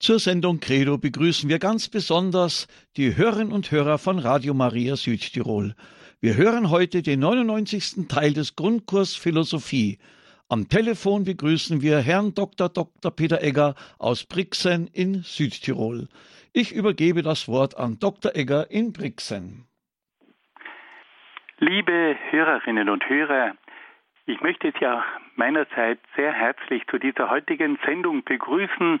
Zur Sendung Credo begrüßen wir ganz besonders die Hörerinnen und Hörer von Radio Maria Südtirol. Wir hören heute den 99. Teil des Grundkurs Philosophie. Am Telefon begrüßen wir Herrn Dr. Dr. Peter Egger aus Brixen in Südtirol. Ich übergebe das Wort an Dr. Egger in Brixen. Liebe Hörerinnen und Hörer, ich möchte Sie ja meinerseits sehr herzlich zu dieser heutigen Sendung begrüßen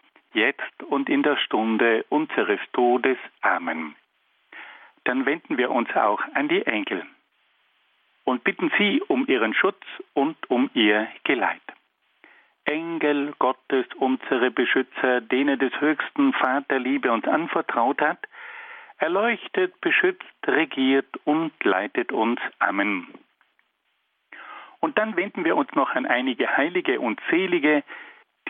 jetzt und in der Stunde unseres Todes. Amen. Dann wenden wir uns auch an die Engel und bitten sie um ihren Schutz und um ihr Geleit. Engel Gottes, unsere Beschützer, denen des höchsten Vater Liebe uns anvertraut hat, erleuchtet, beschützt, regiert und leitet uns. Amen. Und dann wenden wir uns noch an einige Heilige und Selige,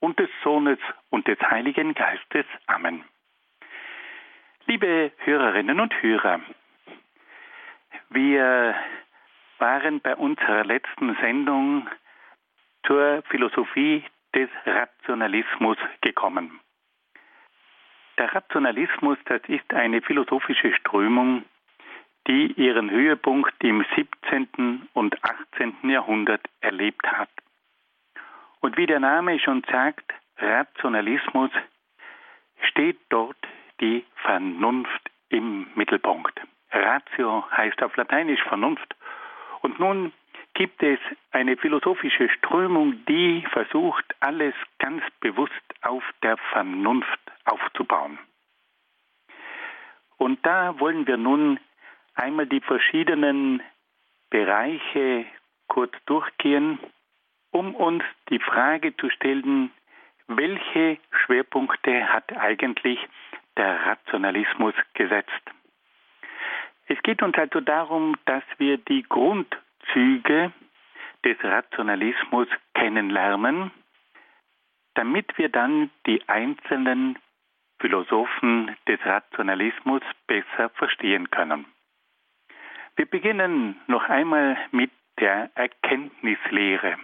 und des Sohnes und des Heiligen Geistes. Amen. Liebe Hörerinnen und Hörer, wir waren bei unserer letzten Sendung zur Philosophie des Rationalismus gekommen. Der Rationalismus, das ist eine philosophische Strömung, die ihren Höhepunkt im 17. und 18. Jahrhundert erlebt hat. Und wie der Name schon sagt, Rationalismus, steht dort die Vernunft im Mittelpunkt. Ratio heißt auf Lateinisch Vernunft. Und nun gibt es eine philosophische Strömung, die versucht, alles ganz bewusst auf der Vernunft aufzubauen. Und da wollen wir nun einmal die verschiedenen Bereiche kurz durchgehen um uns die Frage zu stellen, welche Schwerpunkte hat eigentlich der Rationalismus gesetzt? Es geht uns also darum, dass wir die Grundzüge des Rationalismus kennenlernen, damit wir dann die einzelnen Philosophen des Rationalismus besser verstehen können. Wir beginnen noch einmal mit der Erkenntnislehre.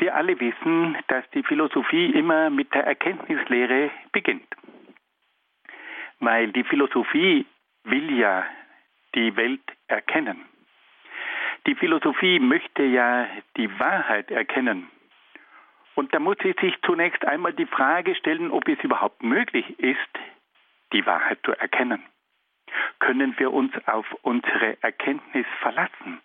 Wir alle wissen, dass die Philosophie immer mit der Erkenntnislehre beginnt. Weil die Philosophie will ja die Welt erkennen. Die Philosophie möchte ja die Wahrheit erkennen. Und da muss sie sich zunächst einmal die Frage stellen, ob es überhaupt möglich ist, die Wahrheit zu erkennen. Können wir uns auf unsere Erkenntnis verlassen?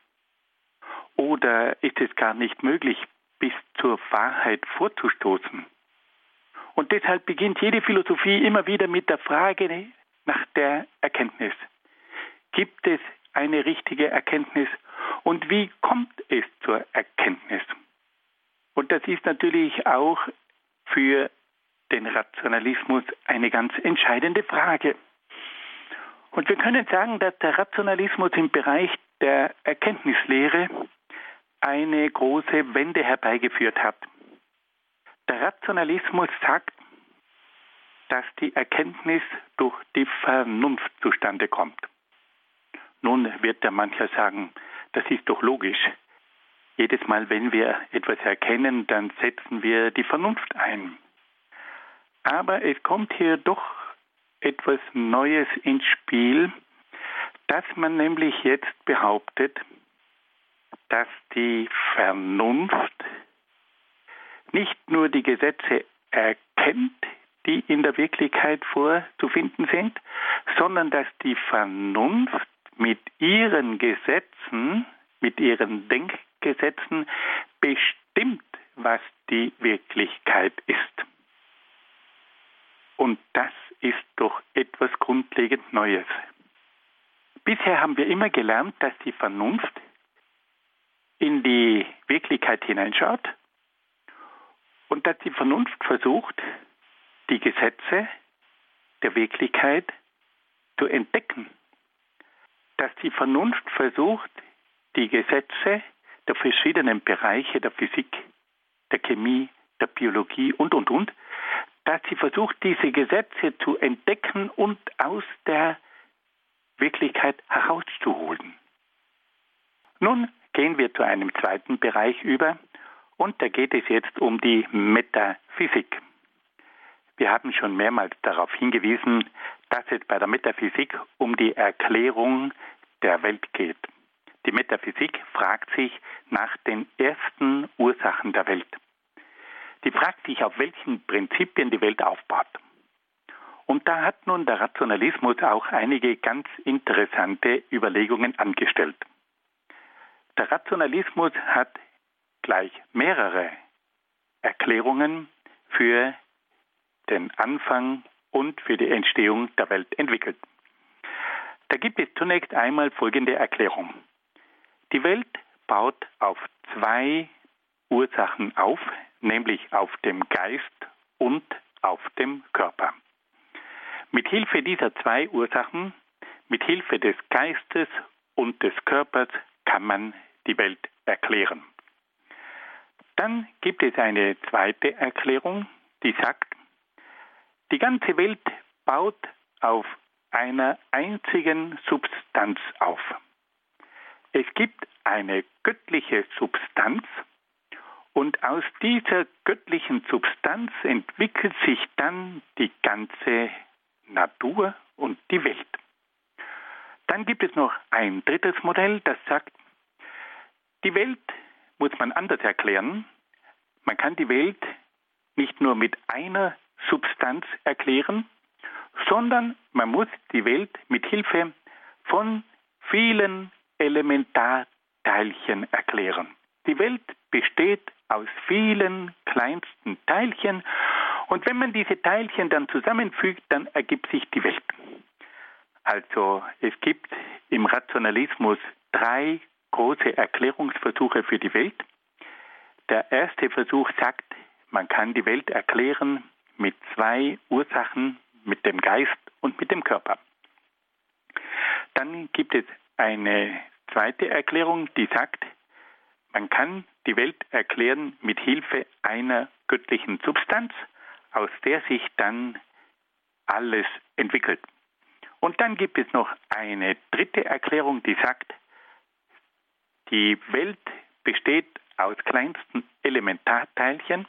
Oder ist es gar nicht möglich, bis zur Wahrheit vorzustoßen. Und deshalb beginnt jede Philosophie immer wieder mit der Frage nach der Erkenntnis. Gibt es eine richtige Erkenntnis und wie kommt es zur Erkenntnis? Und das ist natürlich auch für den Rationalismus eine ganz entscheidende Frage. Und wir können sagen, dass der Rationalismus im Bereich der Erkenntnislehre eine große Wende herbeigeführt hat. Der Rationalismus sagt, dass die Erkenntnis durch die Vernunft zustande kommt. Nun wird der mancher sagen, das ist doch logisch. Jedes Mal, wenn wir etwas erkennen, dann setzen wir die Vernunft ein. Aber es kommt hier doch etwas Neues ins Spiel, dass man nämlich jetzt behauptet, dass die Vernunft nicht nur die Gesetze erkennt, die in der Wirklichkeit vorzufinden sind, sondern dass die Vernunft mit ihren Gesetzen, mit ihren Denkgesetzen bestimmt, was die Wirklichkeit ist. Und das ist doch etwas grundlegend Neues. Bisher haben wir immer gelernt, dass die Vernunft in die Wirklichkeit hineinschaut und dass die Vernunft versucht, die Gesetze der Wirklichkeit zu entdecken. Dass die Vernunft versucht, die Gesetze der verschiedenen Bereiche der Physik, der Chemie, der Biologie und, und, und, dass sie versucht, diese Gesetze zu entdecken und aus der Wirklichkeit herauszuholen. Nun gehen wir zu einem zweiten Bereich über und da geht es jetzt um die Metaphysik. Wir haben schon mehrmals darauf hingewiesen, dass es bei der Metaphysik um die Erklärung der Welt geht. Die Metaphysik fragt sich nach den ersten Ursachen der Welt. Die fragt sich, auf welchen Prinzipien die Welt aufbaut. Und da hat nun der Rationalismus auch einige ganz interessante Überlegungen angestellt. Der Rationalismus hat gleich mehrere Erklärungen für den Anfang und für die Entstehung der Welt entwickelt. Da gibt es zunächst einmal folgende Erklärung. Die Welt baut auf zwei Ursachen auf, nämlich auf dem Geist und auf dem Körper. Mit Hilfe dieser zwei Ursachen, mit Hilfe des Geistes und des Körpers kann man die Welt erklären. Dann gibt es eine zweite Erklärung, die sagt, die ganze Welt baut auf einer einzigen Substanz auf. Es gibt eine göttliche Substanz und aus dieser göttlichen Substanz entwickelt sich dann die ganze Natur und die Welt. Dann gibt es noch ein drittes Modell, das sagt, die Welt muss man anders erklären. Man kann die Welt nicht nur mit einer Substanz erklären, sondern man muss die Welt mit Hilfe von vielen Elementarteilchen erklären. Die Welt besteht aus vielen kleinsten Teilchen und wenn man diese Teilchen dann zusammenfügt, dann ergibt sich die Welt. Also es gibt im Rationalismus drei große Erklärungsversuche für die Welt. Der erste Versuch sagt, man kann die Welt erklären mit zwei Ursachen, mit dem Geist und mit dem Körper. Dann gibt es eine zweite Erklärung, die sagt, man kann die Welt erklären mit Hilfe einer göttlichen Substanz, aus der sich dann alles entwickelt. Und dann gibt es noch eine dritte Erklärung, die sagt, die Welt besteht aus kleinsten Elementarteilchen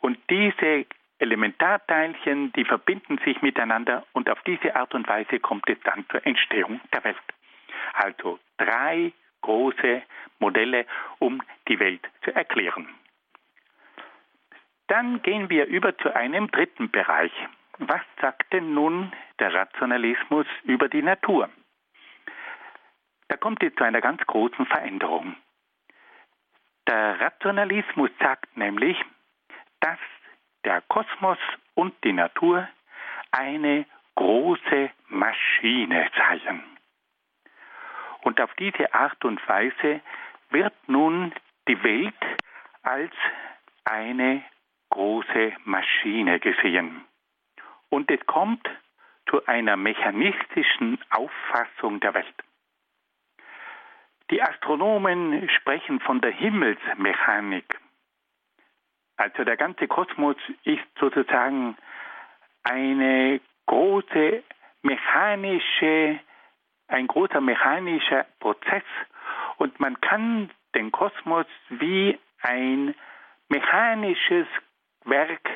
und diese Elementarteilchen, die verbinden sich miteinander und auf diese Art und Weise kommt es dann zur Entstehung der Welt. Also drei große Modelle, um die Welt zu erklären. Dann gehen wir über zu einem dritten Bereich. Was sagt denn nun der Rationalismus über die Natur? Da kommt es zu einer ganz großen Veränderung. Der Rationalismus sagt nämlich, dass der Kosmos und die Natur eine große Maschine seien. Und auf diese Art und Weise wird nun die Welt als eine große Maschine gesehen. Und es kommt zu einer mechanistischen Auffassung der Welt. Die Astronomen sprechen von der Himmelsmechanik. Also der ganze Kosmos ist sozusagen eine große mechanische ein großer mechanischer Prozess und man kann den Kosmos wie ein mechanisches Werk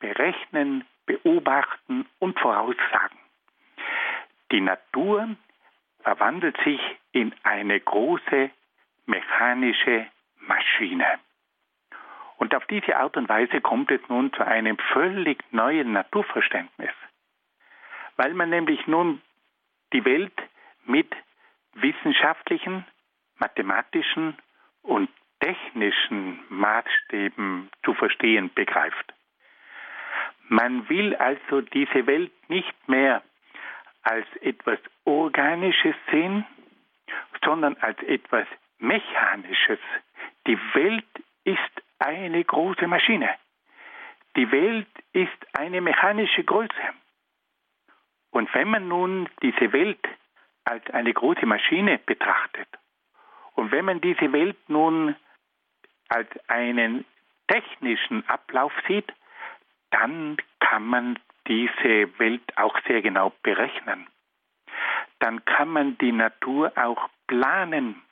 berechnen, beobachten und voraussagen. Die Natur verwandelt sich in eine große mechanische Maschine. Und auf diese Art und Weise kommt es nun zu einem völlig neuen Naturverständnis, weil man nämlich nun die Welt mit wissenschaftlichen, mathematischen und technischen Maßstäben zu verstehen begreift. Man will also diese Welt nicht mehr als etwas Organisches sehen, sondern als etwas Mechanisches. Die Welt ist eine große Maschine. Die Welt ist eine mechanische Größe. Und wenn man nun diese Welt als eine große Maschine betrachtet und wenn man diese Welt nun als einen technischen Ablauf sieht, dann kann man diese Welt auch sehr genau berechnen. Dann kann man die Natur auch planen.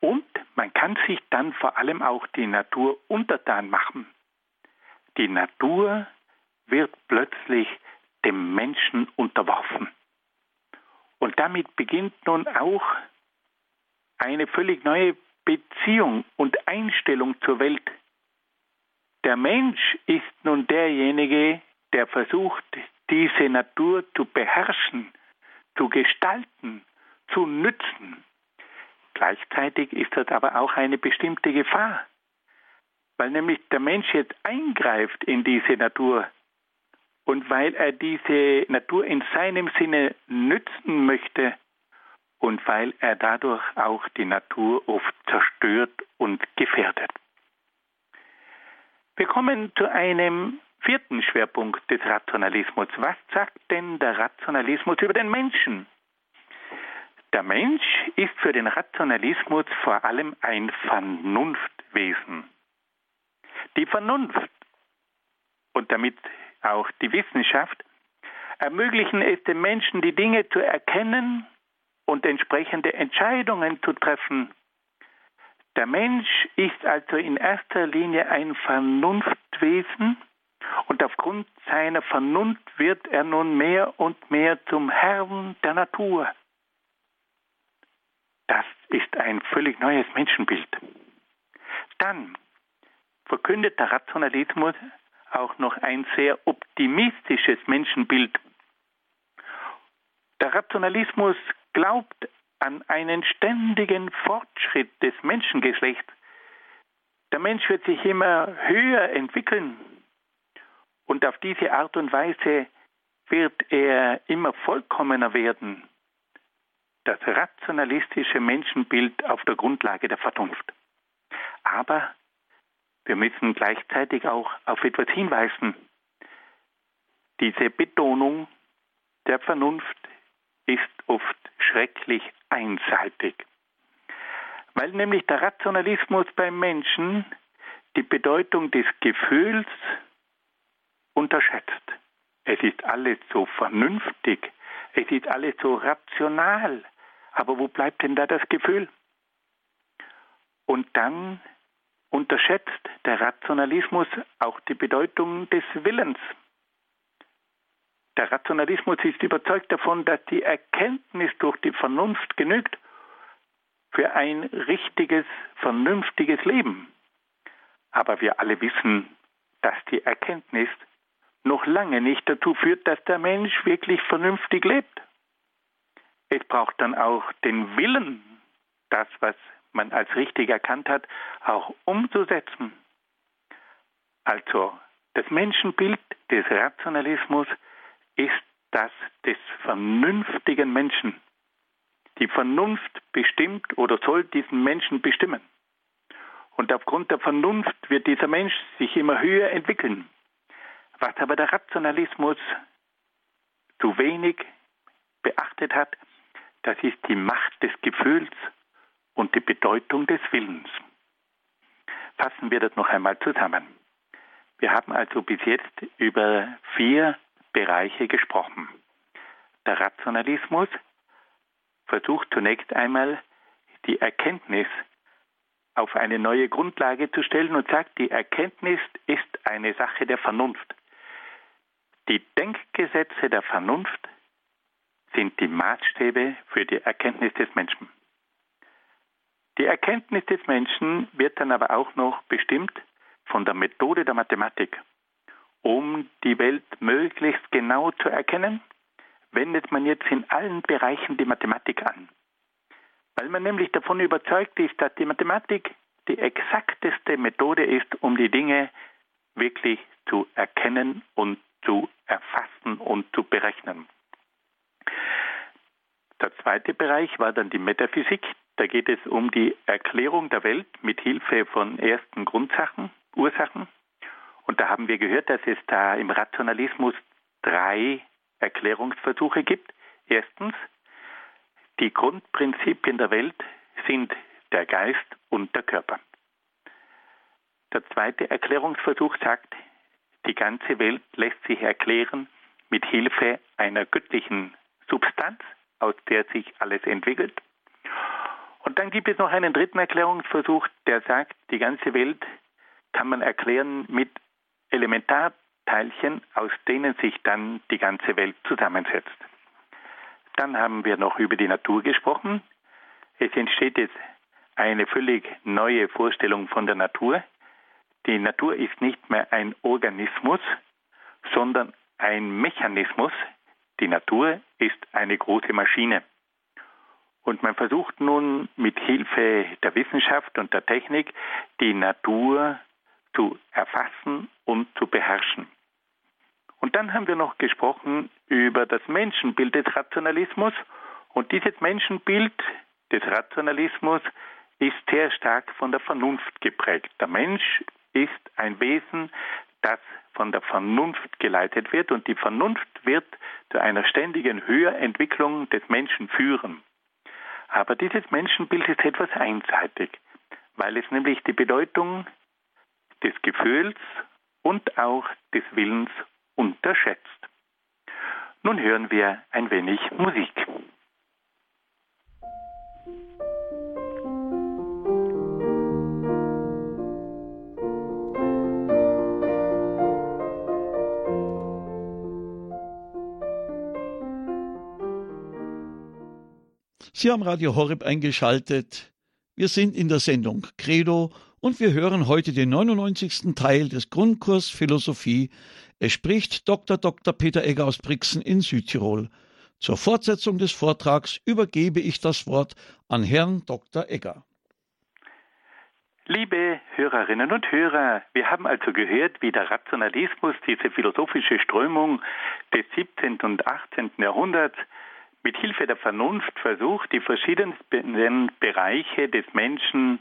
Und man kann sich dann vor allem auch die Natur untertan machen. Die Natur wird plötzlich dem Menschen unterworfen. Und damit beginnt nun auch eine völlig neue Beziehung und Einstellung zur Welt. Der Mensch ist nun derjenige, der versucht, diese Natur zu beherrschen, zu gestalten, zu nützen. Gleichzeitig ist das aber auch eine bestimmte Gefahr, weil nämlich der Mensch jetzt eingreift in diese Natur und weil er diese Natur in seinem Sinne nützen möchte und weil er dadurch auch die Natur oft zerstört und gefährdet. Wir kommen zu einem vierten Schwerpunkt des Rationalismus. Was sagt denn der Rationalismus über den Menschen? Der Mensch ist für den Rationalismus vor allem ein Vernunftwesen. Die Vernunft und damit auch die Wissenschaft ermöglichen es dem Menschen, die Dinge zu erkennen und entsprechende Entscheidungen zu treffen. Der Mensch ist also in erster Linie ein Vernunftwesen, und aufgrund seiner Vernunft wird er nun mehr und mehr zum Herrn der Natur. Das ist ein völlig neues Menschenbild. Dann verkündet der Rationalismus auch noch ein sehr optimistisches Menschenbild. Der Rationalismus glaubt an einen ständigen Fortschritt des Menschengeschlechts. Der Mensch wird sich immer höher entwickeln. Und auf diese Art und Weise wird er immer vollkommener werden. Das rationalistische Menschenbild auf der Grundlage der Vernunft. Aber wir müssen gleichzeitig auch auf etwas hinweisen. Diese Betonung der Vernunft ist oft schrecklich einseitig, weil nämlich der Rationalismus beim Menschen die Bedeutung des Gefühls unterschätzt. Es ist alles so vernünftig, es ist alles so rational, aber wo bleibt denn da das Gefühl? Und dann unterschätzt der Rationalismus auch die Bedeutung des Willens. Der Rationalismus ist überzeugt davon, dass die Erkenntnis durch die Vernunft genügt für ein richtiges, vernünftiges Leben. Aber wir alle wissen, dass die Erkenntnis noch lange nicht dazu führt, dass der Mensch wirklich vernünftig lebt. Es braucht dann auch den Willen, das, was man als richtig erkannt hat, auch umzusetzen. Also das Menschenbild des Rationalismus ist das des vernünftigen Menschen. Die Vernunft bestimmt oder soll diesen Menschen bestimmen. Und aufgrund der Vernunft wird dieser Mensch sich immer höher entwickeln. Was aber der Rationalismus zu wenig beachtet hat, das ist die Macht des Gefühls und die Bedeutung des Willens. Fassen wir das noch einmal zusammen. Wir haben also bis jetzt über vier Bereiche gesprochen. Der Rationalismus versucht zunächst einmal die Erkenntnis auf eine neue Grundlage zu stellen und sagt, die Erkenntnis ist eine Sache der Vernunft. Die Denkgesetze der Vernunft sind die Maßstäbe für die Erkenntnis des Menschen. Die Erkenntnis des Menschen wird dann aber auch noch bestimmt von der Methode der Mathematik. Um die Welt möglichst genau zu erkennen, wendet man jetzt in allen Bereichen die Mathematik an. Weil man nämlich davon überzeugt ist, dass die Mathematik die exakteste Methode ist, um die Dinge wirklich zu erkennen und zu erfassen und zu berechnen. Der zweite Bereich war dann die Metaphysik. Da geht es um die Erklärung der Welt mit Hilfe von ersten Grundsachen, Ursachen. Und da haben wir gehört, dass es da im Rationalismus drei Erklärungsversuche gibt. Erstens, die Grundprinzipien der Welt sind der Geist und der Körper. Der zweite Erklärungsversuch sagt, die ganze Welt lässt sich erklären mit Hilfe einer göttlichen Substanz, aus der sich alles entwickelt. Und dann gibt es noch einen dritten Erklärungsversuch, der sagt, die ganze Welt kann man erklären mit Elementarteilchen, aus denen sich dann die ganze Welt zusammensetzt. Dann haben wir noch über die Natur gesprochen. Es entsteht jetzt eine völlig neue Vorstellung von der Natur. Die Natur ist nicht mehr ein Organismus, sondern ein Mechanismus. Die Natur ist eine große Maschine. Und man versucht nun mit Hilfe der Wissenschaft und der Technik die Natur zu erfassen und zu beherrschen. Und dann haben wir noch gesprochen über das Menschenbild des Rationalismus. Und dieses Menschenbild des Rationalismus ist sehr stark von der Vernunft geprägt. Der Mensch ist ein Wesen, das von der Vernunft geleitet wird und die Vernunft wird zu einer ständigen Höherentwicklung des Menschen führen. Aber dieses Menschenbild ist etwas einseitig, weil es nämlich die Bedeutung des Gefühls und auch des Willens unterschätzt. Nun hören wir ein wenig Musik. Sie haben Radio Horeb eingeschaltet. Wir sind in der Sendung Credo und wir hören heute den 99. Teil des Grundkurs Philosophie. Es spricht Dr. Dr. Peter Egger aus Brixen in Südtirol. Zur Fortsetzung des Vortrags übergebe ich das Wort an Herrn Dr. Egger. Liebe Hörerinnen und Hörer, wir haben also gehört, wie der Rationalismus, diese philosophische Strömung des 17. und 18. Jahrhunderts, mit Hilfe der Vernunft versucht, die verschiedenen Bereiche des Menschen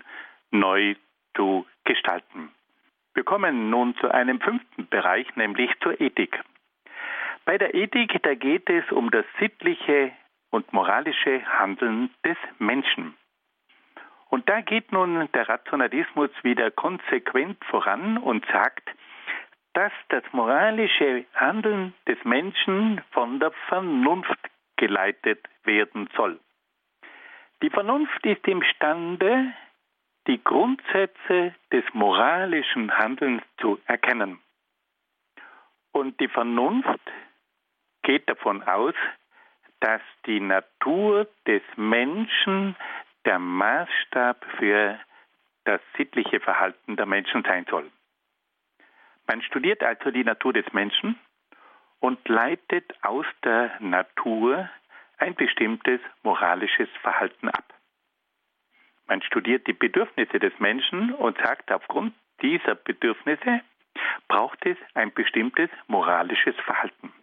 neu zu gestalten. Wir kommen nun zu einem fünften Bereich, nämlich zur Ethik. Bei der Ethik, da geht es um das sittliche und moralische Handeln des Menschen. Und da geht nun der Rationalismus wieder konsequent voran und sagt, dass das moralische Handeln des Menschen von der Vernunft geleitet werden soll. Die Vernunft ist imstande, die Grundsätze des moralischen Handelns zu erkennen. Und die Vernunft geht davon aus, dass die Natur des Menschen der Maßstab für das sittliche Verhalten der Menschen sein soll. Man studiert also die Natur des Menschen und leitet aus der Natur ein bestimmtes moralisches Verhalten ab. Man studiert die Bedürfnisse des Menschen und sagt, aufgrund dieser Bedürfnisse braucht es ein bestimmtes moralisches Verhalten.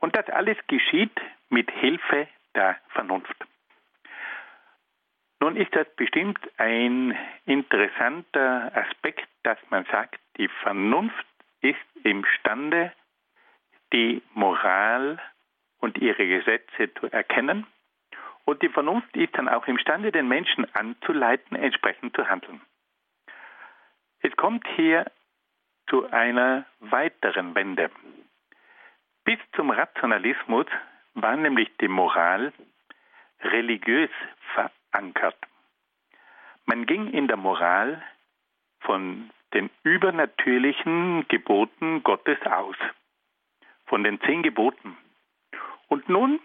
Und das alles geschieht mit Hilfe der Vernunft. Nun ist das bestimmt ein interessanter Aspekt, dass man sagt, die Vernunft ist imstande, die Moral und ihre Gesetze zu erkennen. Und die Vernunft ist dann auch imstande, den Menschen anzuleiten, entsprechend zu handeln. Es kommt hier zu einer weiteren Wende. Bis zum Rationalismus war nämlich die Moral religiös verankert. Man ging in der Moral von den übernatürlichen Geboten Gottes aus, von den zehn Geboten. Und nun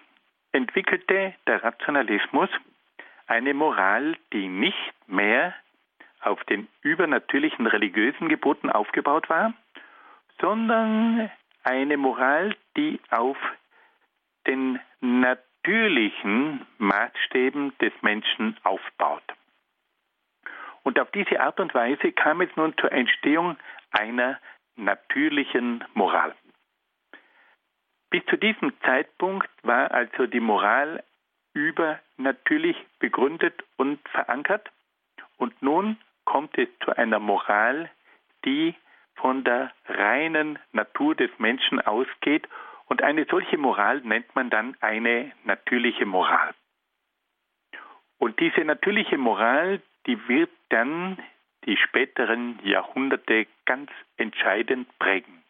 entwickelte der Rationalismus eine Moral, die nicht mehr auf den übernatürlichen religiösen Geboten aufgebaut war, sondern eine Moral, die auf den natürlichen Maßstäben des Menschen aufbaut. Und auf diese Art und Weise kam es nun zur Entstehung einer natürlichen Moral. Bis zu diesem Zeitpunkt war also die Moral übernatürlich begründet und verankert. Und nun kommt es zu einer Moral, die von der reinen Natur des Menschen ausgeht. Und eine solche Moral nennt man dann eine natürliche Moral. Und diese natürliche Moral, die wird dann die späteren Jahrhunderte ganz entscheidend prägen.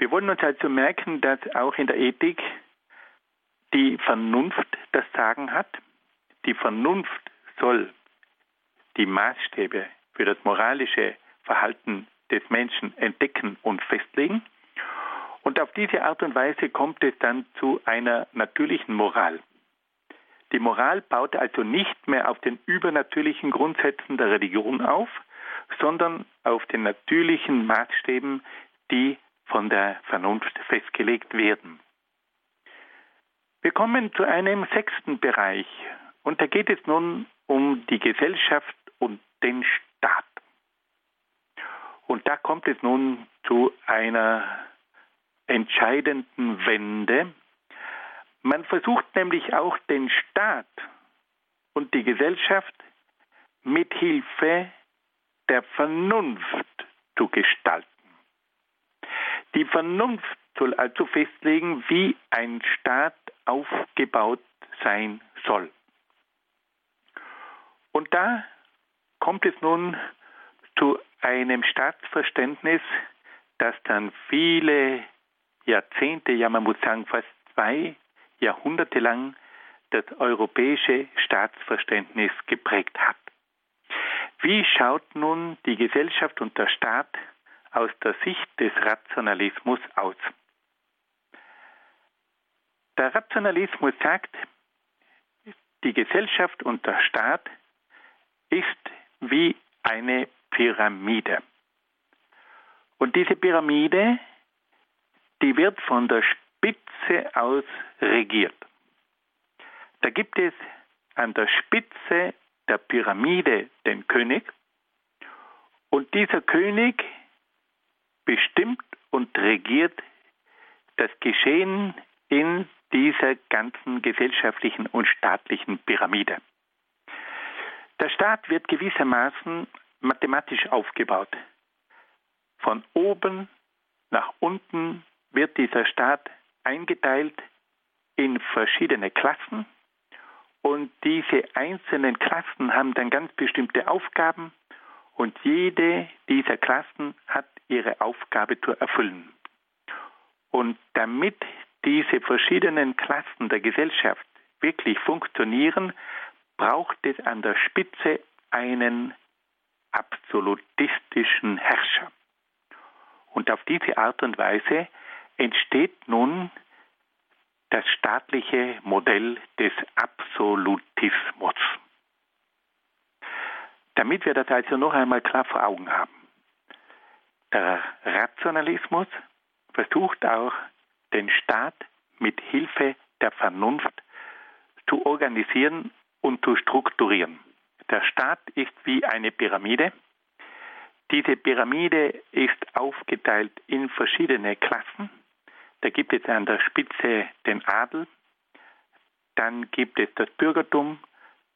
Wir wollen uns also merken, dass auch in der Ethik die Vernunft das Sagen hat. Die Vernunft soll die Maßstäbe für das moralische Verhalten des Menschen entdecken und festlegen. Und auf diese Art und Weise kommt es dann zu einer natürlichen Moral. Die Moral baut also nicht mehr auf den übernatürlichen Grundsätzen der Religion auf, sondern auf den natürlichen Maßstäben, die von der Vernunft festgelegt werden. Wir kommen zu einem sechsten Bereich und da geht es nun um die Gesellschaft und den Staat. Und da kommt es nun zu einer entscheidenden Wende. Man versucht nämlich auch den Staat und die Gesellschaft mit Hilfe der Vernunft zu gestalten. Die Vernunft soll also festlegen, wie ein Staat aufgebaut sein soll. Und da kommt es nun zu einem Staatsverständnis, das dann viele Jahrzehnte, ja man muss sagen fast zwei Jahrhunderte lang das europäische Staatsverständnis geprägt hat. Wie schaut nun die Gesellschaft und der Staat aus der Sicht des Rationalismus aus. Der Rationalismus sagt, die Gesellschaft und der Staat ist wie eine Pyramide. Und diese Pyramide, die wird von der Spitze aus regiert. Da gibt es an der Spitze der Pyramide den König und dieser König bestimmt und regiert das Geschehen in dieser ganzen gesellschaftlichen und staatlichen Pyramide. Der Staat wird gewissermaßen mathematisch aufgebaut. Von oben nach unten wird dieser Staat eingeteilt in verschiedene Klassen und diese einzelnen Klassen haben dann ganz bestimmte Aufgaben und jede dieser Klassen hat ihre Aufgabe zu erfüllen. Und damit diese verschiedenen Klassen der Gesellschaft wirklich funktionieren, braucht es an der Spitze einen absolutistischen Herrscher. Und auf diese Art und Weise entsteht nun das staatliche Modell des Absolutismus. Damit wir das also noch einmal klar vor Augen haben. Der Rationalismus versucht auch, den Staat mit Hilfe der Vernunft zu organisieren und zu strukturieren. Der Staat ist wie eine Pyramide. Diese Pyramide ist aufgeteilt in verschiedene Klassen. Da gibt es an der Spitze den Adel, dann gibt es das Bürgertum,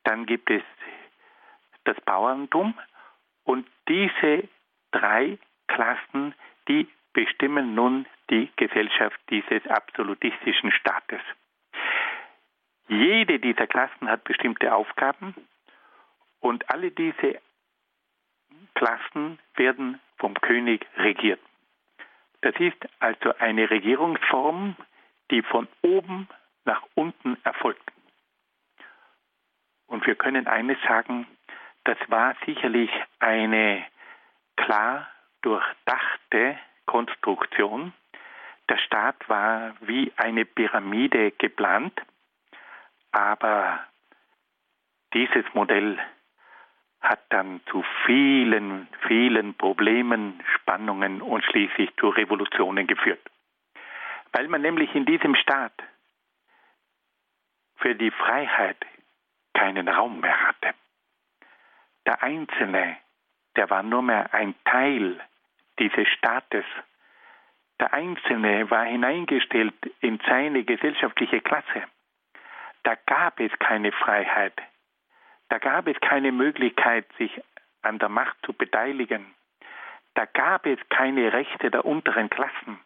dann gibt es das Bauerntum und diese drei Klassen, die bestimmen nun die Gesellschaft dieses absolutistischen Staates. Jede dieser Klassen hat bestimmte Aufgaben und alle diese Klassen werden vom König regiert. Das ist also eine Regierungsform, die von oben nach unten erfolgt. Und wir können eines sagen, das war sicherlich eine klar durchdachte Konstruktion. Der Staat war wie eine Pyramide geplant, aber dieses Modell hat dann zu vielen, vielen Problemen, Spannungen und schließlich zu Revolutionen geführt. Weil man nämlich in diesem Staat für die Freiheit keinen Raum mehr hatte. Der Einzelne, der war nur mehr ein Teil dieses Staates. Der Einzelne war hineingestellt in seine gesellschaftliche Klasse. Da gab es keine Freiheit. Da gab es keine Möglichkeit, sich an der Macht zu beteiligen. Da gab es keine Rechte der unteren Klassen.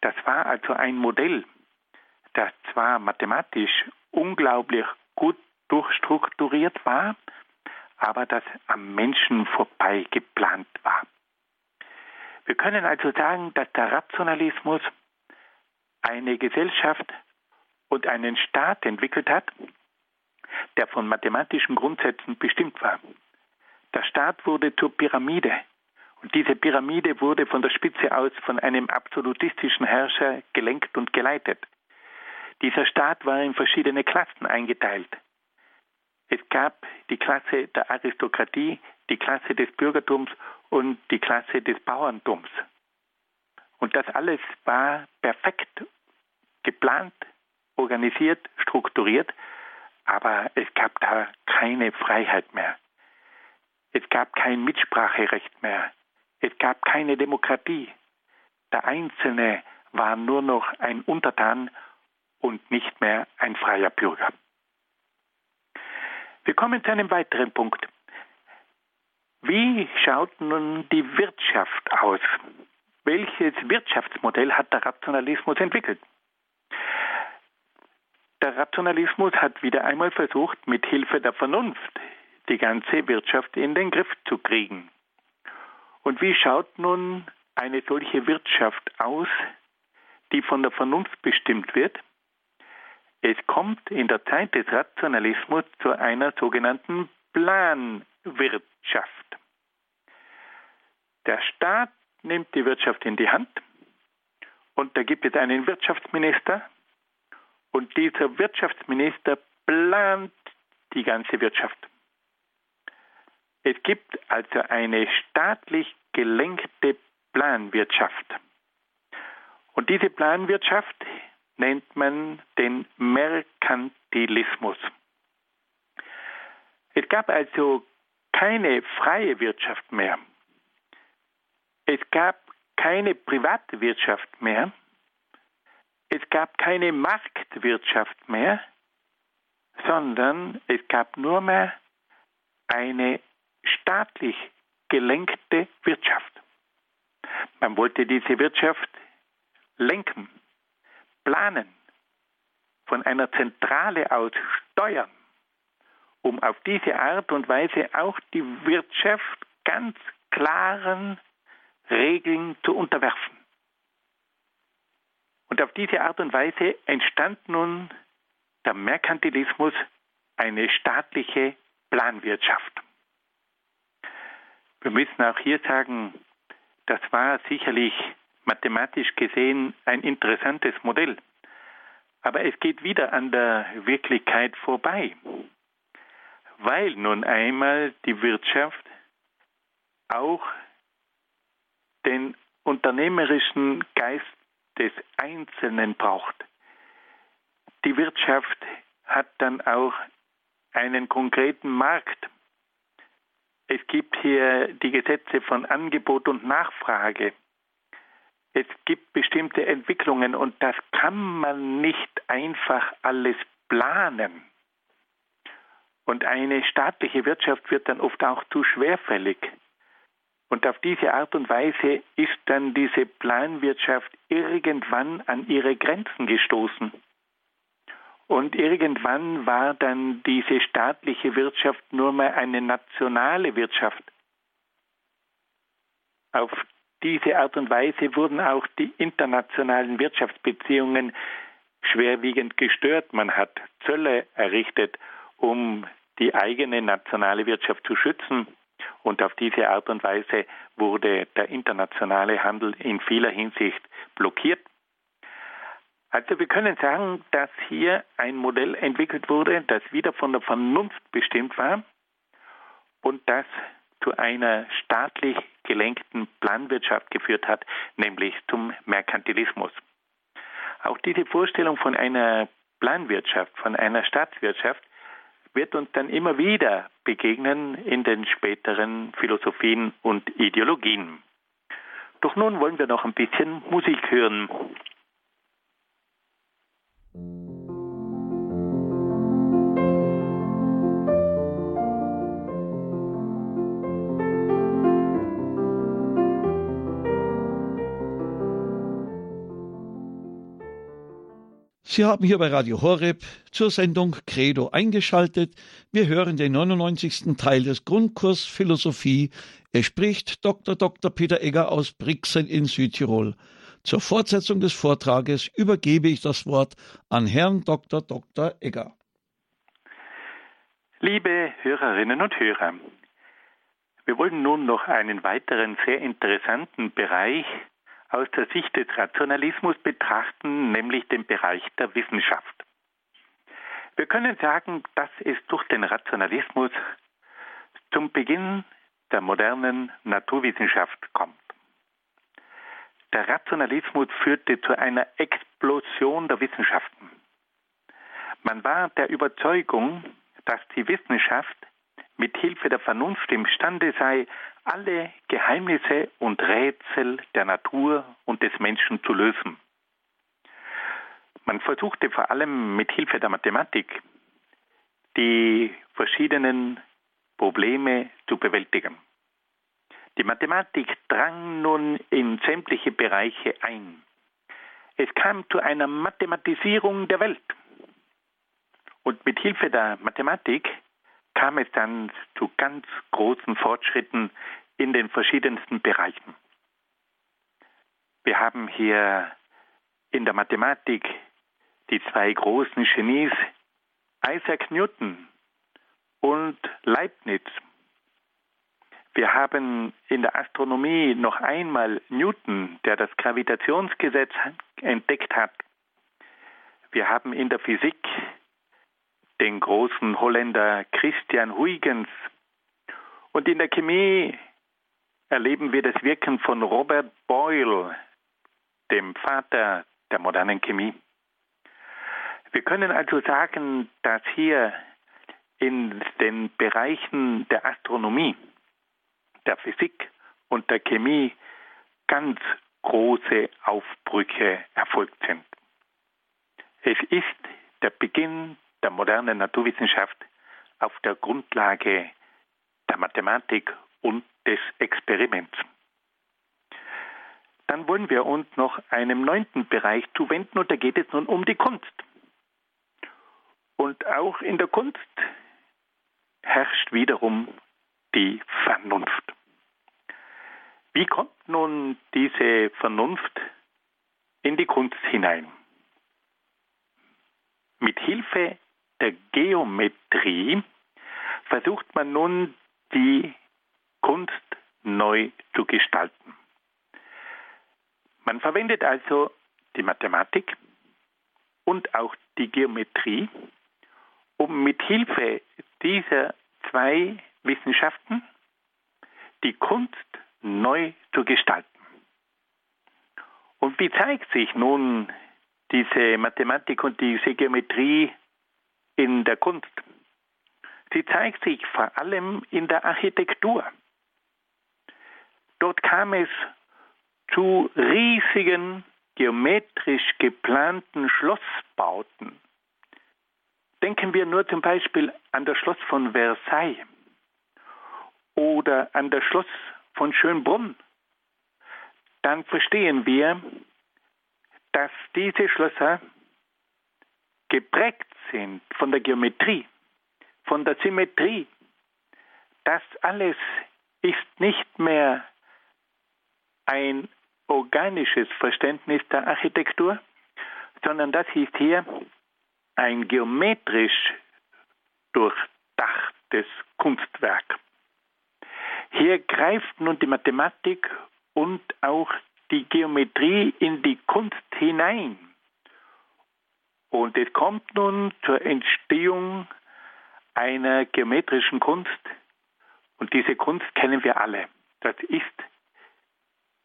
Das war also ein Modell, das zwar mathematisch unglaublich gut durchstrukturiert war, aber das am Menschen vorbei geplant war. Wir können also sagen, dass der Rationalismus eine Gesellschaft und einen Staat entwickelt hat, der von mathematischen Grundsätzen bestimmt war. Der Staat wurde zur Pyramide. Und diese Pyramide wurde von der Spitze aus von einem absolutistischen Herrscher gelenkt und geleitet. Dieser Staat war in verschiedene Klassen eingeteilt. Es gab die Klasse der Aristokratie, die Klasse des Bürgertums und die Klasse des Bauerntums. Und das alles war perfekt geplant, organisiert, strukturiert, aber es gab da keine Freiheit mehr. Es gab kein Mitspracherecht mehr. Es gab keine Demokratie. Der Einzelne war nur noch ein Untertan und nicht mehr ein freier Bürger. Wir kommen zu einem weiteren Punkt. Wie schaut nun die Wirtschaft aus? Welches Wirtschaftsmodell hat der Rationalismus entwickelt? Der Rationalismus hat wieder einmal versucht, mit Hilfe der Vernunft die ganze Wirtschaft in den Griff zu kriegen. Und wie schaut nun eine solche Wirtschaft aus, die von der Vernunft bestimmt wird? Es kommt in der Zeit des Rationalismus zu einer sogenannten Planwirtschaft. Der Staat nimmt die Wirtschaft in die Hand und da gibt es einen Wirtschaftsminister, und dieser Wirtschaftsminister plant die ganze Wirtschaft. Es gibt also eine staatlich gelenkte Planwirtschaft. Und diese Planwirtschaft nennt man den Merkantilismus. Es gab also keine freie Wirtschaft mehr. Es gab keine private Wirtschaft mehr. Es gab keine Marktwirtschaft mehr, sondern es gab nur mehr eine staatlich gelenkte Wirtschaft. Man wollte diese Wirtschaft lenken, planen, von einer Zentrale aus steuern, um auf diese Art und Weise auch die Wirtschaft ganz klaren Regeln zu unterwerfen. Und auf diese Art und Weise entstand nun der Merkantilismus, eine staatliche Planwirtschaft. Wir müssen auch hier sagen, das war sicherlich mathematisch gesehen ein interessantes Modell. Aber es geht wieder an der Wirklichkeit vorbei, weil nun einmal die Wirtschaft auch den unternehmerischen Geist des Einzelnen braucht. Die Wirtschaft hat dann auch einen konkreten Markt. Es gibt hier die Gesetze von Angebot und Nachfrage. Es gibt bestimmte Entwicklungen und das kann man nicht einfach alles planen. Und eine staatliche Wirtschaft wird dann oft auch zu schwerfällig. Und auf diese Art und Weise ist dann diese Planwirtschaft irgendwann an ihre Grenzen gestoßen. Und irgendwann war dann diese staatliche Wirtschaft nur mehr eine nationale Wirtschaft. Auf diese Art und Weise wurden auch die internationalen Wirtschaftsbeziehungen schwerwiegend gestört. Man hat Zölle errichtet, um die eigene nationale Wirtschaft zu schützen. Und auf diese Art und Weise wurde der internationale Handel in vieler Hinsicht blockiert. Also wir können sagen, dass hier ein Modell entwickelt wurde, das wieder von der Vernunft bestimmt war und das zu einer staatlich gelenkten Planwirtschaft geführt hat, nämlich zum Merkantilismus. Auch diese Vorstellung von einer Planwirtschaft, von einer Staatswirtschaft, wird uns dann immer wieder begegnen in den späteren Philosophien und Ideologien. Doch nun wollen wir noch ein bisschen Musik hören. Sie haben hier bei Radio Horeb zur Sendung Credo eingeschaltet. Wir hören den 99. Teil des Grundkurs Philosophie. Es spricht Dr. Dr. Peter Egger aus Brixen in Südtirol. Zur Fortsetzung des Vortrages übergebe ich das Wort an Herrn Dr. Dr. Egger. Liebe Hörerinnen und Hörer, wir wollen nun noch einen weiteren sehr interessanten Bereich aus der Sicht des Rationalismus betrachten, nämlich den Bereich der Wissenschaft. Wir können sagen, dass es durch den Rationalismus zum Beginn der modernen Naturwissenschaft kommt. Der Rationalismus führte zu einer Explosion der Wissenschaften. Man war der Überzeugung, dass die Wissenschaft mit Hilfe der Vernunft imstande sei, alle Geheimnisse und Rätsel der Natur und des Menschen zu lösen. Man versuchte vor allem mit Hilfe der Mathematik die verschiedenen Probleme zu bewältigen. Die Mathematik drang nun in sämtliche Bereiche ein. Es kam zu einer Mathematisierung der Welt. Und mit Hilfe der Mathematik kam es dann zu ganz großen Fortschritten in den verschiedensten Bereichen. Wir haben hier in der Mathematik die zwei großen Genies, Isaac Newton und Leibniz. Wir haben in der Astronomie noch einmal Newton, der das Gravitationsgesetz entdeckt hat. Wir haben in der Physik den großen Holländer Christian Huygens. Und in der Chemie erleben wir das Wirken von Robert Boyle, dem Vater der modernen Chemie. Wir können also sagen, dass hier in den Bereichen der Astronomie, der Physik und der Chemie ganz große Aufbrüche erfolgt sind. Es ist der Beginn der modernen Naturwissenschaft auf der Grundlage der Mathematik und des Experiments. Dann wollen wir uns noch einem neunten Bereich zuwenden und da geht es nun um die Kunst. Und auch in der Kunst herrscht wiederum die Vernunft. Wie kommt nun diese Vernunft in die Kunst hinein? Mit Hilfe der Geometrie versucht man nun die Kunst neu zu gestalten. Man verwendet also die Mathematik und auch die Geometrie, um mit Hilfe dieser zwei Wissenschaften die Kunst neu zu gestalten. Und wie zeigt sich nun diese Mathematik und diese Geometrie in der Kunst. Sie zeigt sich vor allem in der Architektur. Dort kam es zu riesigen, geometrisch geplanten Schlossbauten. Denken wir nur zum Beispiel an das Schloss von Versailles oder an das Schloss von Schönbrunn. Dann verstehen wir, dass diese Schlösser geprägt sind von der Geometrie, von der Symmetrie. Das alles ist nicht mehr ein organisches Verständnis der Architektur, sondern das ist hier ein geometrisch durchdacht Gottes Kunstwerk. Hier greift nun die Mathematik und auch die Geometrie in die Kunst hinein. Und es kommt nun zur Entstehung einer geometrischen Kunst. Und diese Kunst kennen wir alle. Das ist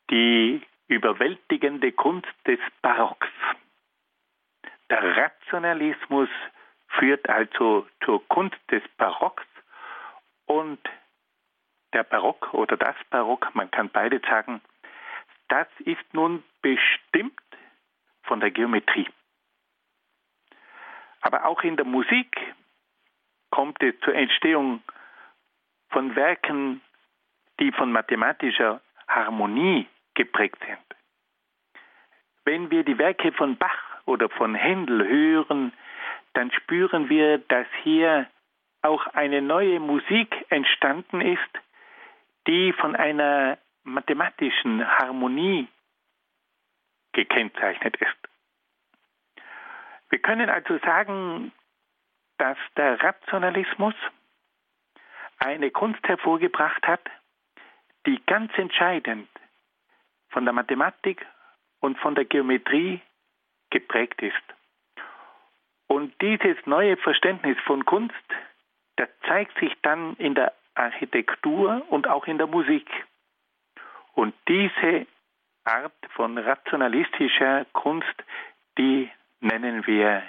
die überwältigende Kunst des Barocks. Der Rationalismus führt also zur Kunst des Barocks und der Barock oder das Barock, man kann beide sagen, das ist nun bestimmt von der Geometrie. Aber auch in der Musik kommt es zur Entstehung von Werken, die von mathematischer Harmonie geprägt sind. Wenn wir die Werke von Bach oder von Händel hören, dann spüren wir, dass hier auch eine neue Musik entstanden ist, die von einer mathematischen Harmonie gekennzeichnet ist. Wir können also sagen, dass der Rationalismus eine Kunst hervorgebracht hat, die ganz entscheidend von der Mathematik und von der Geometrie geprägt ist. Und dieses neue Verständnis von Kunst, das zeigt sich dann in der Architektur und auch in der Musik. Und diese Art von rationalistischer Kunst, die nennen wir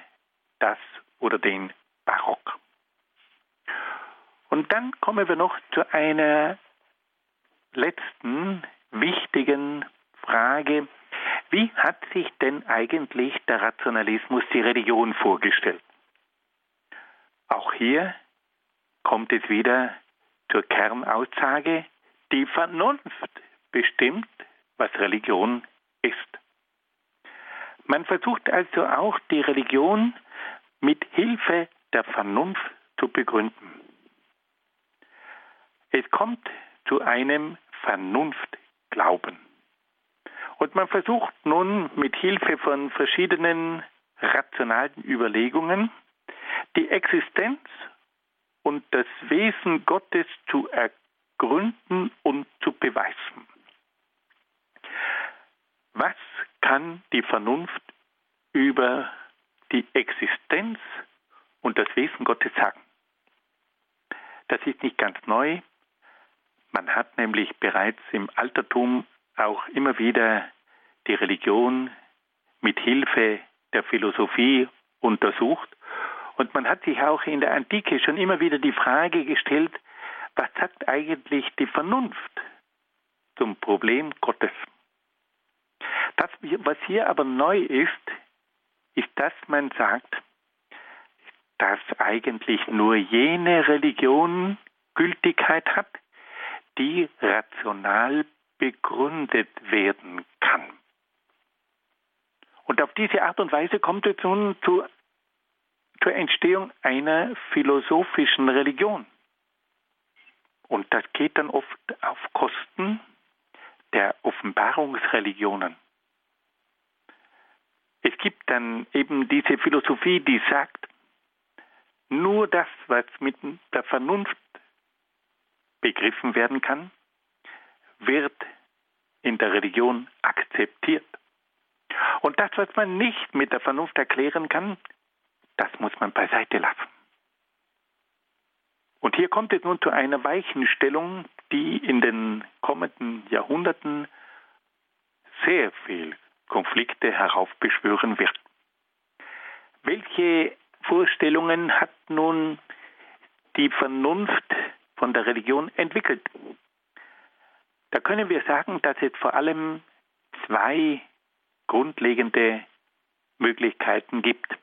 das oder den Barock. Und dann kommen wir noch zu einer letzten wichtigen Frage. Wie hat sich denn eigentlich der Rationalismus die Religion vorgestellt? Auch hier kommt es wieder zur Kernaussage, die Vernunft bestimmt, was Religion ist. Man versucht also auch die Religion mit Hilfe der Vernunft zu begründen. Es kommt zu einem Vernunftglauben. Und man versucht nun mit Hilfe von verschiedenen rationalen Überlegungen die Existenz und das Wesen Gottes zu ergründen und zu beweisen. Was kann die Vernunft über die Existenz und das Wesen Gottes sagen? Das ist nicht ganz neu. Man hat nämlich bereits im Altertum auch immer wieder die Religion mit Hilfe der Philosophie untersucht. Und man hat sich auch in der Antike schon immer wieder die Frage gestellt, was sagt eigentlich die Vernunft zum Problem Gottes? Das, was hier aber neu ist, ist, dass man sagt, dass eigentlich nur jene Religion Gültigkeit hat, die rational begründet werden kann. Und auf diese Art und Weise kommt es nun zu, zur Entstehung einer philosophischen Religion. Und das geht dann oft auf Kosten der Offenbarungsreligionen. Gibt dann eben diese Philosophie, die sagt, nur das, was mit der Vernunft begriffen werden kann, wird in der Religion akzeptiert. Und das, was man nicht mit der Vernunft erklären kann, das muss man beiseite lassen. Und hier kommt es nun zu einer Weichenstellung, die in den kommenden Jahrhunderten sehr viel Konflikte heraufbeschwören wird. Welche Vorstellungen hat nun die Vernunft von der Religion entwickelt? Da können wir sagen, dass es vor allem zwei grundlegende Möglichkeiten gibt.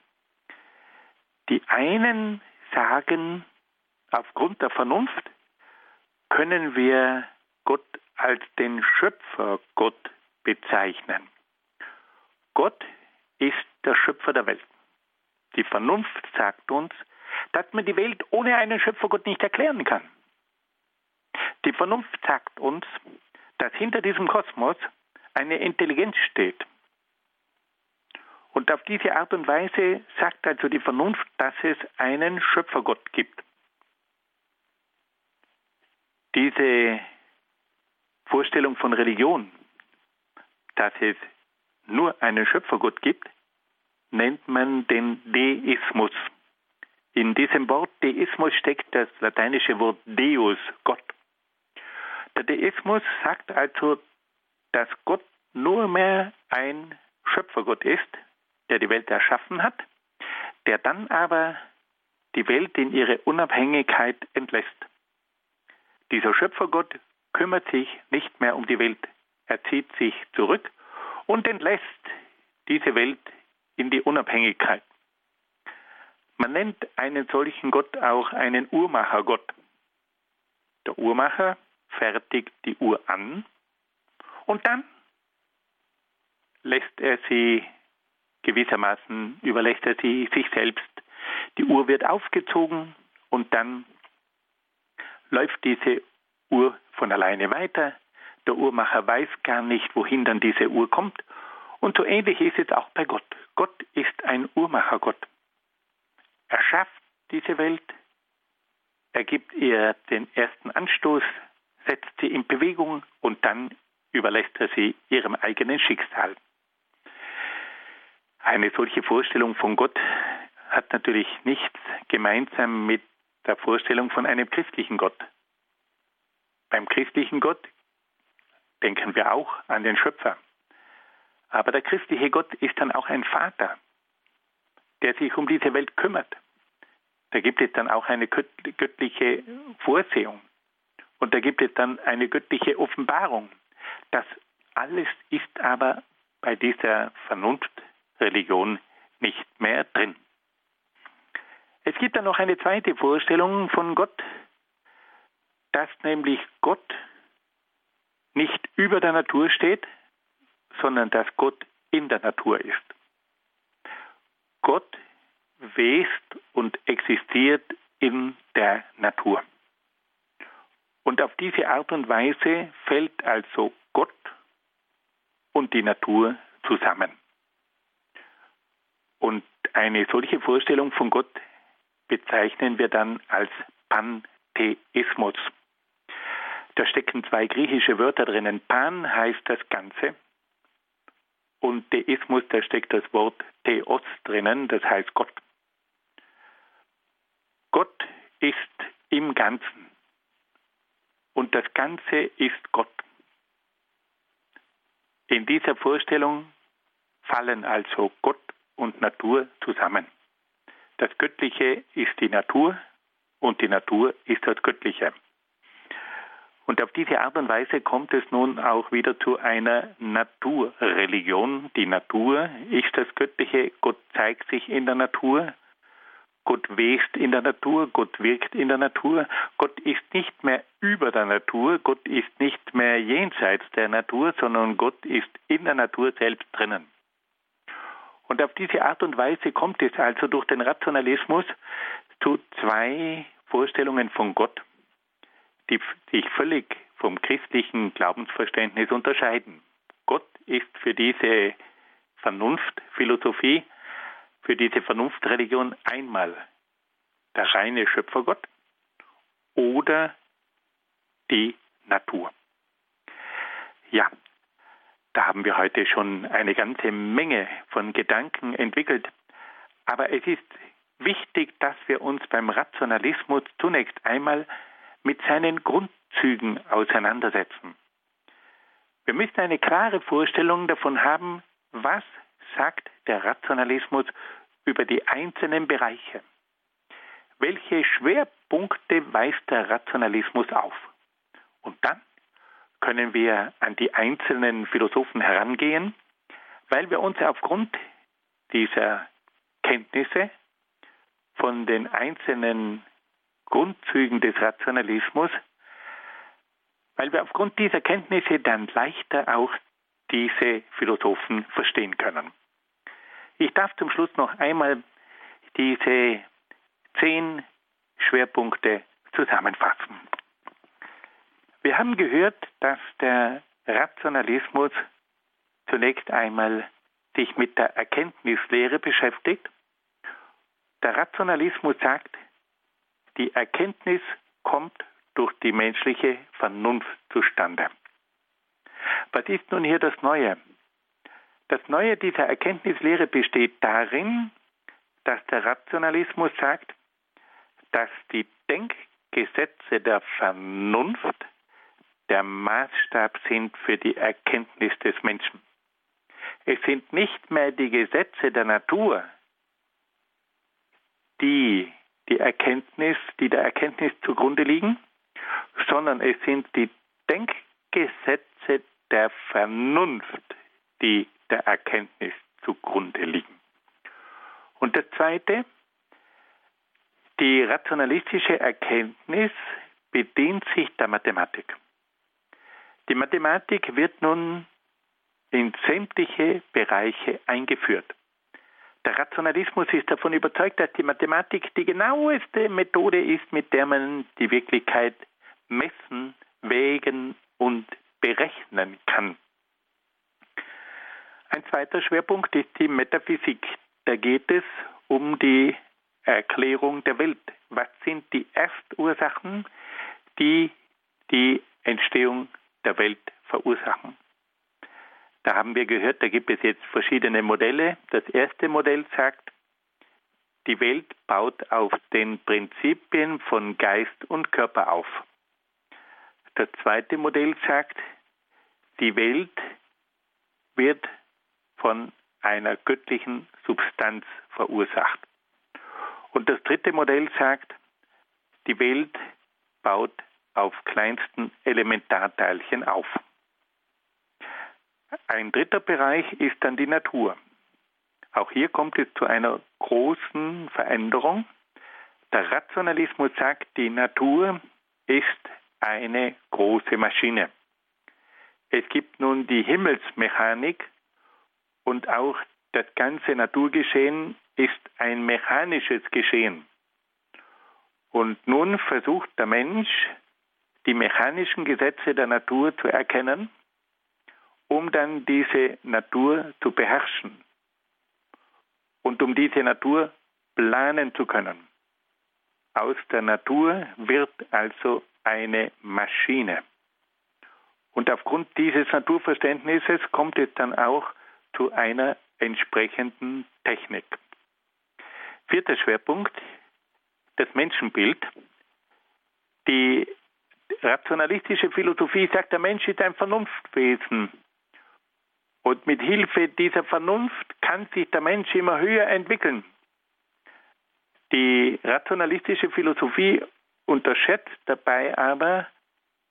Die einen sagen, aufgrund der Vernunft können wir Gott als den Schöpfer Gott bezeichnen. Gott ist der Schöpfer der Welt. Die Vernunft sagt uns, dass man die Welt ohne einen Schöpfergott nicht erklären kann. Die Vernunft sagt uns, dass hinter diesem Kosmos eine Intelligenz steht. Und auf diese Art und Weise sagt also die Vernunft, dass es einen Schöpfergott gibt. Diese Vorstellung von Religion, dass es nur einen Schöpfergott gibt, nennt man den Deismus. In diesem Wort Deismus steckt das lateinische Wort Deus, Gott. Der Deismus sagt also, dass Gott nur mehr ein Schöpfergott ist, der die Welt erschaffen hat, der dann aber die Welt in ihre Unabhängigkeit entlässt. Dieser Schöpfergott kümmert sich nicht mehr um die Welt. Er zieht sich zurück und entlässt diese Welt in die Unabhängigkeit. Man nennt einen solchen Gott auch einen Uhrmachergott. Der Uhrmacher fertigt die Uhr an und dann lässt er sie gewissermaßen, überlässt er sie sich selbst. Die Uhr wird aufgezogen und dann läuft diese Uhr von alleine weiter. Der Uhrmacher weiß gar nicht, wohin dann diese Uhr kommt. Und so ähnlich ist es auch bei Gott. Gott ist ein Uhrmachergott. Er schafft diese Welt, er gibt ihr den ersten Anstoß, setzt sie in Bewegung und dann überlässt er sie ihrem eigenen Schicksal. Eine solche Vorstellung von Gott hat natürlich nichts gemeinsam mit der Vorstellung von einem christlichen Gott. Beim christlichen Gott denken wir auch an den Schöpfer. Aber der christliche Gott ist dann auch ein Vater, der sich um diese Welt kümmert. Da gibt es dann auch eine göttliche Vorsehung. Und da gibt es dann eine göttliche Offenbarung. Das alles ist aber bei dieser Vernunftreligion nicht mehr drin. Es gibt dann noch eine zweite Vorstellung von Gott, dass nämlich Gott nicht über der Natur steht, sondern dass Gott in der Natur ist. Gott west und existiert in der Natur. Und auf diese Art und Weise fällt also Gott und die Natur zusammen. Und eine solche Vorstellung von Gott bezeichnen wir dann als Pantheismus. Da stecken zwei griechische Wörter drinnen. Pan heißt das Ganze und Deismus, da steckt das Wort Theos drinnen, das heißt Gott. Gott ist im Ganzen und das Ganze ist Gott. In dieser Vorstellung fallen also Gott und Natur zusammen. Das Göttliche ist die Natur und die Natur ist das Göttliche. Und auf diese Art und Weise kommt es nun auch wieder zu einer Naturreligion. Die Natur ist das Göttliche, Gott zeigt sich in der Natur, Gott west in der Natur, Gott wirkt in der Natur, Gott ist nicht mehr über der Natur, Gott ist nicht mehr jenseits der Natur, sondern Gott ist in der Natur selbst drinnen. Und auf diese Art und Weise kommt es also durch den Rationalismus zu zwei Vorstellungen von Gott die sich völlig vom christlichen Glaubensverständnis unterscheiden. Gott ist für diese Vernunftphilosophie, für diese Vernunftreligion einmal der reine Schöpfergott oder die Natur. Ja, da haben wir heute schon eine ganze Menge von Gedanken entwickelt. Aber es ist wichtig, dass wir uns beim Rationalismus zunächst einmal mit seinen Grundzügen auseinandersetzen. Wir müssen eine klare Vorstellung davon haben, was sagt der Rationalismus über die einzelnen Bereiche. Welche Schwerpunkte weist der Rationalismus auf? Und dann können wir an die einzelnen Philosophen herangehen, weil wir uns aufgrund dieser Kenntnisse von den einzelnen Grundzügen des Rationalismus, weil wir aufgrund dieser Kenntnisse dann leichter auch diese Philosophen verstehen können. Ich darf zum Schluss noch einmal diese zehn Schwerpunkte zusammenfassen. Wir haben gehört, dass der Rationalismus zunächst einmal sich mit der Erkenntnislehre beschäftigt. Der Rationalismus sagt, die Erkenntnis kommt durch die menschliche Vernunft zustande. Was ist nun hier das Neue? Das Neue dieser Erkenntnislehre besteht darin, dass der Rationalismus sagt, dass die Denkgesetze der Vernunft der Maßstab sind für die Erkenntnis des Menschen. Es sind nicht mehr die Gesetze der Natur, die die Erkenntnis, die der Erkenntnis zugrunde liegen, sondern es sind die Denkgesetze der Vernunft, die der Erkenntnis zugrunde liegen. Und das Zweite, die rationalistische Erkenntnis bedient sich der Mathematik. Die Mathematik wird nun in sämtliche Bereiche eingeführt. Der Rationalismus ist davon überzeugt, dass die Mathematik die genaueste Methode ist, mit der man die Wirklichkeit messen, wägen und berechnen kann. Ein zweiter Schwerpunkt ist die Metaphysik. Da geht es um die Erklärung der Welt. Was sind die Erstursachen, die die Entstehung der Welt verursachen? Da haben wir gehört, da gibt es jetzt verschiedene Modelle. Das erste Modell sagt, die Welt baut auf den Prinzipien von Geist und Körper auf. Das zweite Modell sagt, die Welt wird von einer göttlichen Substanz verursacht. Und das dritte Modell sagt, die Welt baut auf kleinsten Elementarteilchen auf. Ein dritter Bereich ist dann die Natur. Auch hier kommt es zu einer großen Veränderung. Der Rationalismus sagt, die Natur ist eine große Maschine. Es gibt nun die Himmelsmechanik und auch das ganze Naturgeschehen ist ein mechanisches Geschehen. Und nun versucht der Mensch, die mechanischen Gesetze der Natur zu erkennen um dann diese Natur zu beherrschen und um diese Natur planen zu können. Aus der Natur wird also eine Maschine. Und aufgrund dieses Naturverständnisses kommt es dann auch zu einer entsprechenden Technik. Vierter Schwerpunkt, das Menschenbild. Die rationalistische Philosophie sagt, der Mensch ist ein Vernunftwesen. Und mit Hilfe dieser Vernunft kann sich der Mensch immer höher entwickeln. Die rationalistische Philosophie unterschätzt dabei aber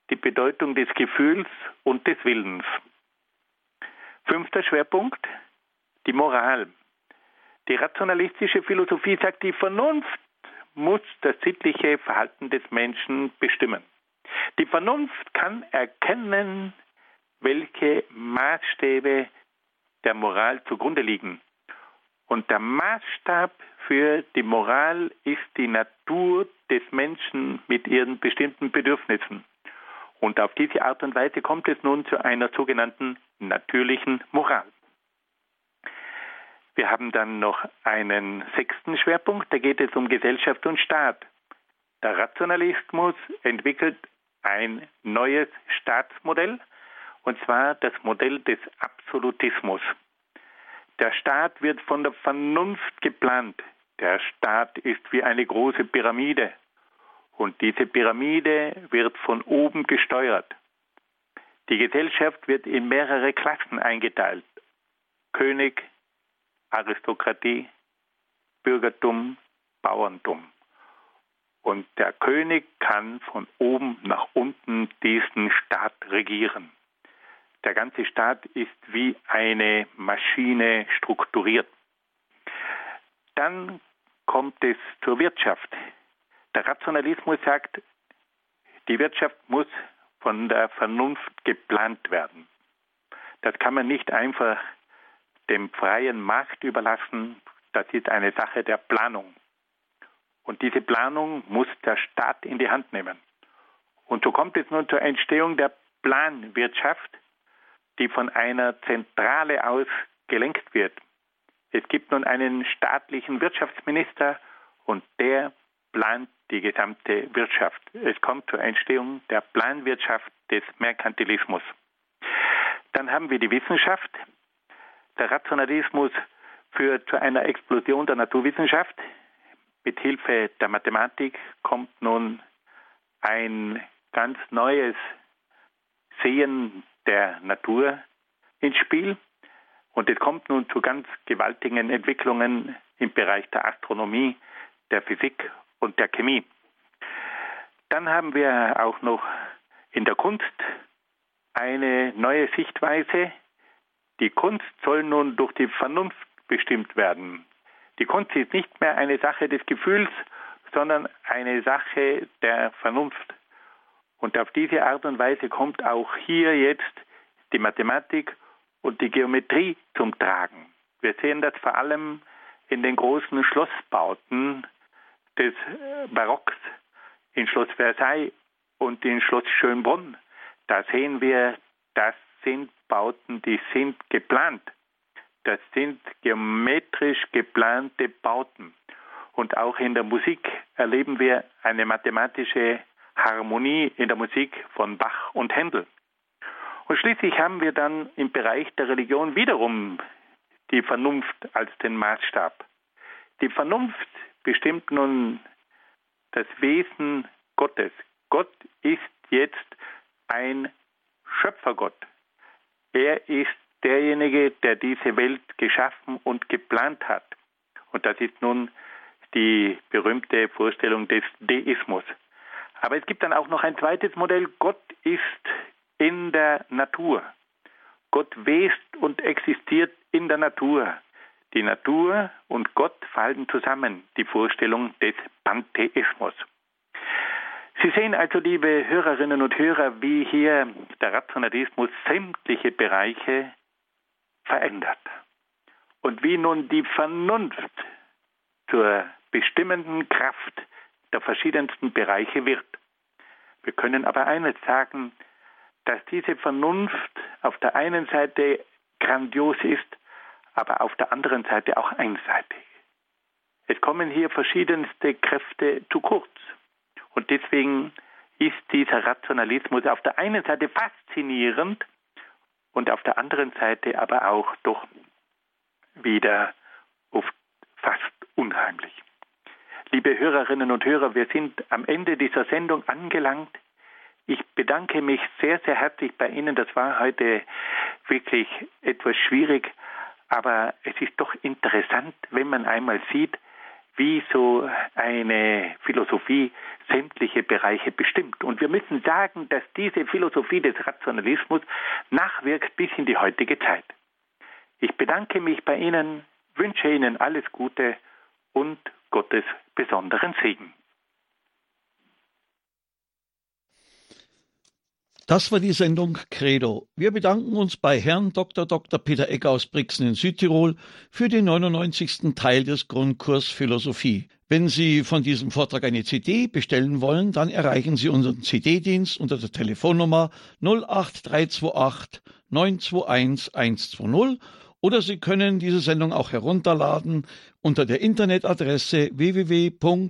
die Bedeutung des Gefühls und des Willens. Fünfter Schwerpunkt, die Moral. Die rationalistische Philosophie sagt, die Vernunft muss das sittliche Verhalten des Menschen bestimmen. Die Vernunft kann erkennen, welche Maßstäbe der Moral zugrunde liegen. Und der Maßstab für die Moral ist die Natur des Menschen mit ihren bestimmten Bedürfnissen. Und auf diese Art und Weise kommt es nun zu einer sogenannten natürlichen Moral. Wir haben dann noch einen sechsten Schwerpunkt, da geht es um Gesellschaft und Staat. Der Rationalismus entwickelt ein neues Staatsmodell, und zwar das Modell des Absolutismus. Der Staat wird von der Vernunft geplant. Der Staat ist wie eine große Pyramide. Und diese Pyramide wird von oben gesteuert. Die Gesellschaft wird in mehrere Klassen eingeteilt. König, Aristokratie, Bürgertum, Bauerntum. Und der König kann von oben nach unten diesen Staat regieren. Der ganze Staat ist wie eine Maschine strukturiert. Dann kommt es zur Wirtschaft. Der Rationalismus sagt, die Wirtschaft muss von der Vernunft geplant werden. Das kann man nicht einfach dem freien Markt überlassen. Das ist eine Sache der Planung. Und diese Planung muss der Staat in die Hand nehmen. Und so kommt es nun zur Entstehung der Planwirtschaft, die von einer Zentrale aus gelenkt wird. Es gibt nun einen staatlichen Wirtschaftsminister und der plant die gesamte Wirtschaft. Es kommt zur Entstehung der Planwirtschaft des Merkantilismus. Dann haben wir die Wissenschaft. Der Rationalismus führt zu einer Explosion der Naturwissenschaft. Mit Hilfe der Mathematik kommt nun ein ganz neues Sehen der Natur ins Spiel. Und es kommt nun zu ganz gewaltigen Entwicklungen im Bereich der Astronomie, der Physik und der Chemie. Dann haben wir auch noch in der Kunst eine neue Sichtweise. Die Kunst soll nun durch die Vernunft bestimmt werden. Die Kunst ist nicht mehr eine Sache des Gefühls, sondern eine Sache der Vernunft. Und auf diese Art und Weise kommt auch hier jetzt die Mathematik und die Geometrie zum Tragen. Wir sehen das vor allem in den großen Schlossbauten des äh, Barocks in Schloss Versailles und in Schloss Schönbrunn. Da sehen wir, das sind Bauten, die sind geplant. Das sind geometrisch geplante Bauten. Und auch in der Musik erleben wir eine mathematische Harmonie in der Musik von Bach und Händel. Und schließlich haben wir dann im Bereich der Religion wiederum die Vernunft als den Maßstab. Die Vernunft bestimmt nun das Wesen Gottes. Gott ist jetzt ein Schöpfergott. Er ist derjenige, der diese Welt geschaffen und geplant hat. Und das ist nun die berühmte Vorstellung des Deismus. Aber es gibt dann auch noch ein zweites Modell. Gott ist in der Natur. Gott west und existiert in der Natur. Die Natur und Gott fallen zusammen, die Vorstellung des Pantheismus. Sie sehen also, liebe Hörerinnen und Hörer, wie hier der Rationalismus sämtliche Bereiche verändert und wie nun die Vernunft zur bestimmenden Kraft der verschiedensten Bereiche wird. Wir können aber eines sagen, dass diese Vernunft auf der einen Seite grandios ist, aber auf der anderen Seite auch einseitig. Es kommen hier verschiedenste Kräfte zu kurz. Und deswegen ist dieser Rationalismus auf der einen Seite faszinierend und auf der anderen Seite aber auch doch wieder oft fast unheimlich. Liebe Hörerinnen und Hörer, wir sind am Ende dieser Sendung angelangt. Ich bedanke mich sehr, sehr herzlich bei Ihnen. Das war heute wirklich etwas schwierig, aber es ist doch interessant, wenn man einmal sieht, wie so eine Philosophie sämtliche Bereiche bestimmt. Und wir müssen sagen, dass diese Philosophie des Rationalismus nachwirkt bis in die heutige Zeit. Ich bedanke mich bei Ihnen, wünsche Ihnen alles Gute und Gottes besonderen Segen. Das war die Sendung Credo. Wir bedanken uns bei Herrn Dr. Dr. Peter Egger aus Brixen in Südtirol für den 99. Teil des Grundkurs Philosophie. Wenn Sie von diesem Vortrag eine CD bestellen wollen, dann erreichen Sie unseren CD-Dienst unter der Telefonnummer 08328 921 120 oder Sie können diese Sendung auch herunterladen unter der Internetadresse www.horeb.org.